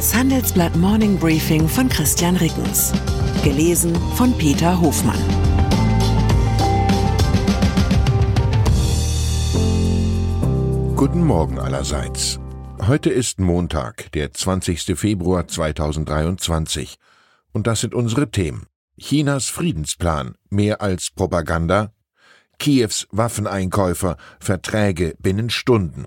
Das Handelsblatt Morning Briefing von Christian Rickens. Gelesen von Peter Hofmann. Guten Morgen allerseits. Heute ist Montag, der 20. Februar 2023. Und das sind unsere Themen. Chinas Friedensplan, mehr als Propaganda. Kiews Waffeneinkäufer, Verträge binnen Stunden.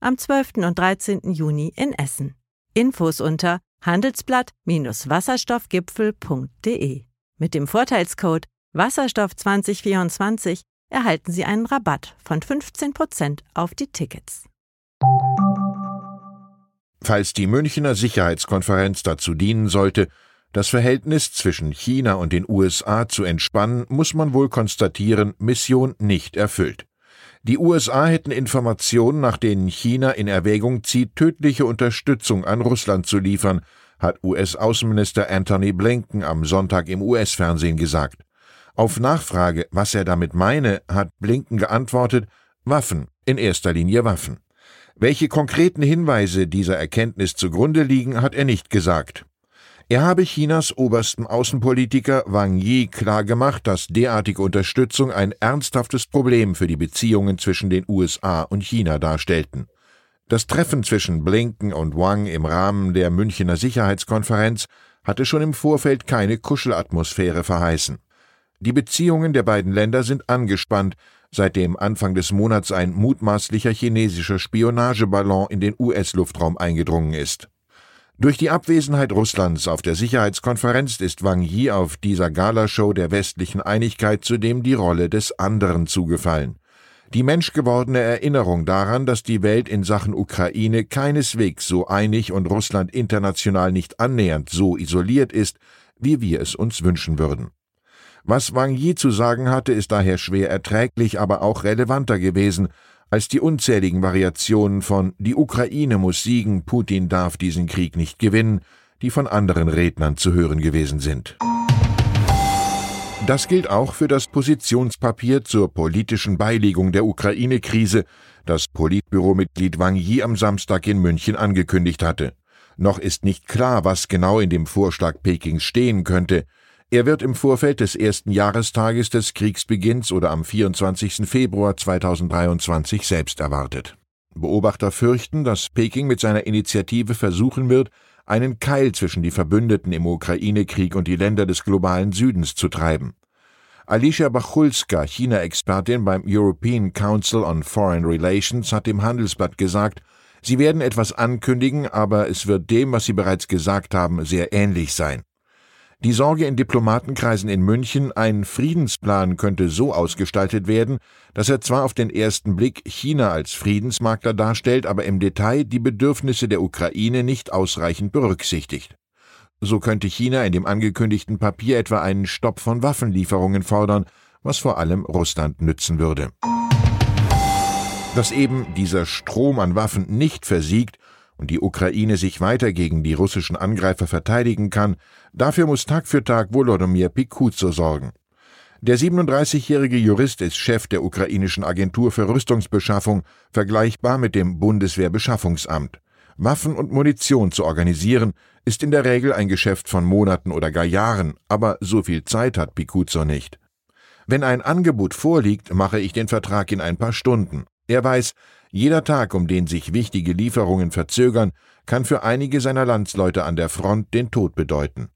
am 12. und 13. Juni in Essen. Infos unter handelsblatt-wasserstoffgipfel.de. Mit dem Vorteilscode Wasserstoff 2024 erhalten Sie einen Rabatt von 15% auf die Tickets. Falls die Münchner Sicherheitskonferenz dazu dienen sollte, das Verhältnis zwischen China und den USA zu entspannen, muss man wohl konstatieren, Mission nicht erfüllt. Die USA hätten Informationen, nach denen China in Erwägung zieht, tödliche Unterstützung an Russland zu liefern, hat US-Außenminister Anthony Blinken am Sonntag im US-Fernsehen gesagt. Auf Nachfrage, was er damit meine, hat Blinken geantwortet, Waffen, in erster Linie Waffen. Welche konkreten Hinweise dieser Erkenntnis zugrunde liegen, hat er nicht gesagt. Er habe Chinas obersten Außenpolitiker Wang Yi klargemacht, dass derartige Unterstützung ein ernsthaftes Problem für die Beziehungen zwischen den USA und China darstellten. Das Treffen zwischen Blinken und Wang im Rahmen der Münchener Sicherheitskonferenz hatte schon im Vorfeld keine Kuschelatmosphäre verheißen. Die Beziehungen der beiden Länder sind angespannt, seitdem Anfang des Monats ein mutmaßlicher chinesischer Spionageballon in den US-Luftraum eingedrungen ist. Durch die Abwesenheit Russlands auf der Sicherheitskonferenz ist Wang Yi auf dieser Galashow der westlichen Einigkeit zudem die Rolle des anderen zugefallen. Die menschgewordene Erinnerung daran, dass die Welt in Sachen Ukraine keineswegs so einig und Russland international nicht annähernd so isoliert ist, wie wir es uns wünschen würden. Was Wang Yi zu sagen hatte, ist daher schwer erträglich, aber auch relevanter gewesen, als die unzähligen Variationen von Die Ukraine muss siegen, Putin darf diesen Krieg nicht gewinnen, die von anderen Rednern zu hören gewesen sind. Das gilt auch für das Positionspapier zur politischen Beilegung der Ukraine-Krise, das Politbüromitglied Wang Yi am Samstag in München angekündigt hatte. Noch ist nicht klar, was genau in dem Vorschlag Pekings stehen könnte. Er wird im Vorfeld des ersten Jahrestages des Kriegsbeginns oder am 24. Februar 2023 selbst erwartet. Beobachter fürchten, dass Peking mit seiner Initiative versuchen wird, einen Keil zwischen die Verbündeten im Ukraine-Krieg und die Länder des globalen Südens zu treiben. Alicia Bachulska, China-Expertin beim European Council on Foreign Relations, hat dem Handelsblatt gesagt, sie werden etwas ankündigen, aber es wird dem, was sie bereits gesagt haben, sehr ähnlich sein. Die Sorge in Diplomatenkreisen in München, ein Friedensplan könnte so ausgestaltet werden, dass er zwar auf den ersten Blick China als Friedensmakler darstellt, aber im Detail die Bedürfnisse der Ukraine nicht ausreichend berücksichtigt. So könnte China in dem angekündigten Papier etwa einen Stopp von Waffenlieferungen fordern, was vor allem Russland nützen würde. Dass eben dieser Strom an Waffen nicht versiegt und die Ukraine sich weiter gegen die russischen Angreifer verteidigen kann, dafür muss Tag für Tag Volodymyr Pikuzo sorgen. Der 37-jährige Jurist ist Chef der ukrainischen Agentur für Rüstungsbeschaffung, vergleichbar mit dem Bundeswehrbeschaffungsamt. Waffen und Munition zu organisieren, ist in der Regel ein Geschäft von Monaten oder gar Jahren, aber so viel Zeit hat Pikuzo nicht. Wenn ein Angebot vorliegt, mache ich den Vertrag in ein paar Stunden. Er weiß, jeder Tag, um den sich wichtige Lieferungen verzögern, kann für einige seiner Landsleute an der Front den Tod bedeuten.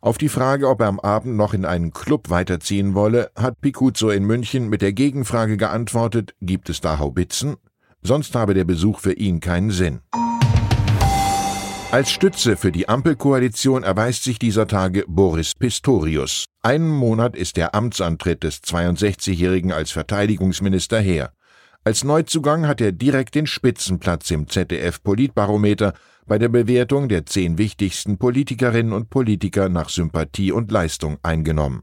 Auf die Frage, ob er am Abend noch in einen Club weiterziehen wolle, hat Picuzzo in München mit der Gegenfrage geantwortet, gibt es da Haubitzen? Sonst habe der Besuch für ihn keinen Sinn. Als Stütze für die Ampelkoalition erweist sich dieser Tage Boris Pistorius. Einen Monat ist der Amtsantritt des 62-Jährigen als Verteidigungsminister her. Als Neuzugang hat er direkt den Spitzenplatz im ZDF Politbarometer bei der Bewertung der zehn wichtigsten Politikerinnen und Politiker nach Sympathie und Leistung eingenommen.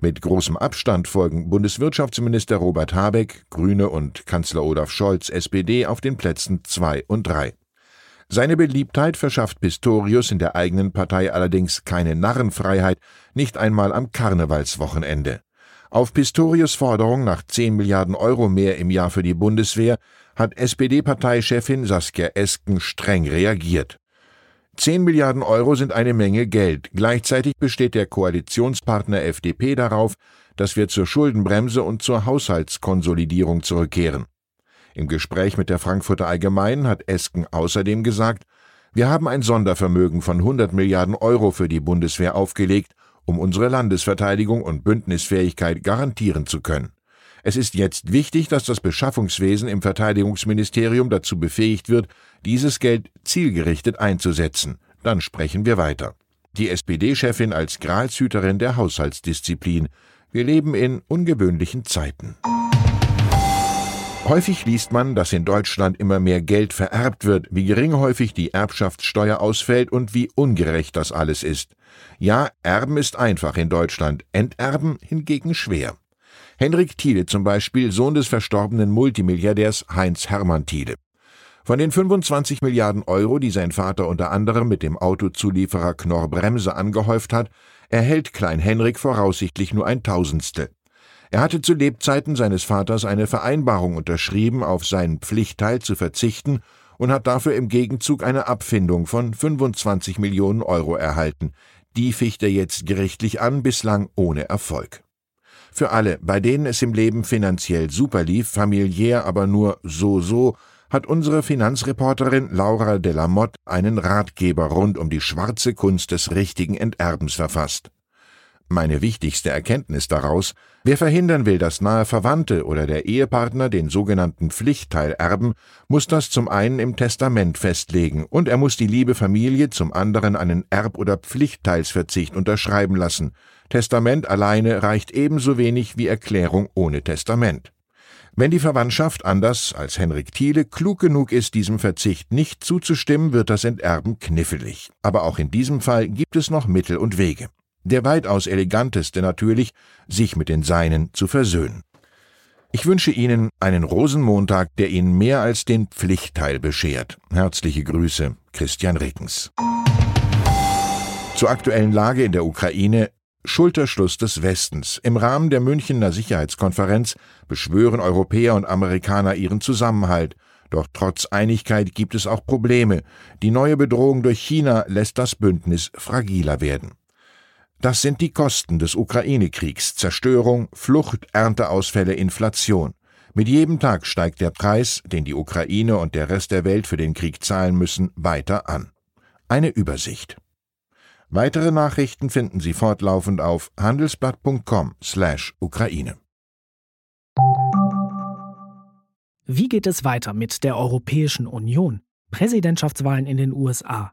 Mit großem Abstand folgen Bundeswirtschaftsminister Robert Habeck, Grüne und Kanzler Olaf Scholz, SPD, auf den Plätzen zwei und drei. Seine Beliebtheit verschafft Pistorius in der eigenen Partei allerdings keine Narrenfreiheit, nicht einmal am Karnevalswochenende. Auf Pistorius Forderung nach 10 Milliarden Euro mehr im Jahr für die Bundeswehr hat SPD-Parteichefin Saskia Esken streng reagiert. 10 Milliarden Euro sind eine Menge Geld. Gleichzeitig besteht der Koalitionspartner FDP darauf, dass wir zur Schuldenbremse und zur Haushaltskonsolidierung zurückkehren. Im Gespräch mit der Frankfurter Allgemeinen hat Esken außerdem gesagt, wir haben ein Sondervermögen von 100 Milliarden Euro für die Bundeswehr aufgelegt um unsere Landesverteidigung und Bündnisfähigkeit garantieren zu können. Es ist jetzt wichtig, dass das Beschaffungswesen im Verteidigungsministerium dazu befähigt wird, dieses Geld zielgerichtet einzusetzen. Dann sprechen wir weiter. Die SPD-Chefin als Gralshüterin der Haushaltsdisziplin. Wir leben in ungewöhnlichen Zeiten. Häufig liest man, dass in Deutschland immer mehr Geld vererbt wird, wie gering häufig die Erbschaftssteuer ausfällt und wie ungerecht das alles ist. Ja, Erben ist einfach in Deutschland, Enterben hingegen schwer. Henrik Thiele zum Beispiel, Sohn des verstorbenen Multimilliardärs Heinz Hermann Thiele. Von den 25 Milliarden Euro, die sein Vater unter anderem mit dem Autozulieferer Knorr Bremse angehäuft hat, erhält Klein Henrik voraussichtlich nur ein Tausendstel. Er hatte zu Lebzeiten seines Vaters eine Vereinbarung unterschrieben, auf seinen Pflichtteil zu verzichten und hat dafür im Gegenzug eine Abfindung von 25 Millionen Euro erhalten. Die ficht er jetzt gerichtlich an, bislang ohne Erfolg. Für alle, bei denen es im Leben finanziell super lief, familiär aber nur so so, hat unsere Finanzreporterin Laura de la Motte einen Ratgeber rund um die schwarze Kunst des richtigen Enterbens verfasst. Meine wichtigste Erkenntnis daraus, wer verhindern will, dass nahe Verwandte oder der Ehepartner den sogenannten Pflichtteil erben, muss das zum einen im Testament festlegen und er muss die liebe Familie zum anderen einen Erb- oder Pflichtteilsverzicht unterschreiben lassen. Testament alleine reicht ebenso wenig wie Erklärung ohne Testament. Wenn die Verwandtschaft anders als Henrik Thiele klug genug ist, diesem Verzicht nicht zuzustimmen, wird das Enterben knifflig. Aber auch in diesem Fall gibt es noch Mittel und Wege. Der weitaus eleganteste natürlich, sich mit den Seinen zu versöhnen. Ich wünsche Ihnen einen Rosenmontag, der Ihnen mehr als den Pflichtteil beschert. Herzliche Grüße, Christian Rickens. Zur aktuellen Lage in der Ukraine Schulterschluss des Westens. Im Rahmen der Münchener Sicherheitskonferenz beschwören Europäer und Amerikaner ihren Zusammenhalt. Doch trotz Einigkeit gibt es auch Probleme. Die neue Bedrohung durch China lässt das Bündnis fragiler werden. Das sind die Kosten des Ukraine-Kriegs, Zerstörung, Flucht, Ernteausfälle, Inflation. Mit jedem Tag steigt der Preis, den die Ukraine und der Rest der Welt für den Krieg zahlen müssen, weiter an. Eine Übersicht. Weitere Nachrichten finden Sie fortlaufend auf handelsblatt.com/Ukraine. Wie geht es weiter mit der Europäischen Union? Präsidentschaftswahlen in den USA,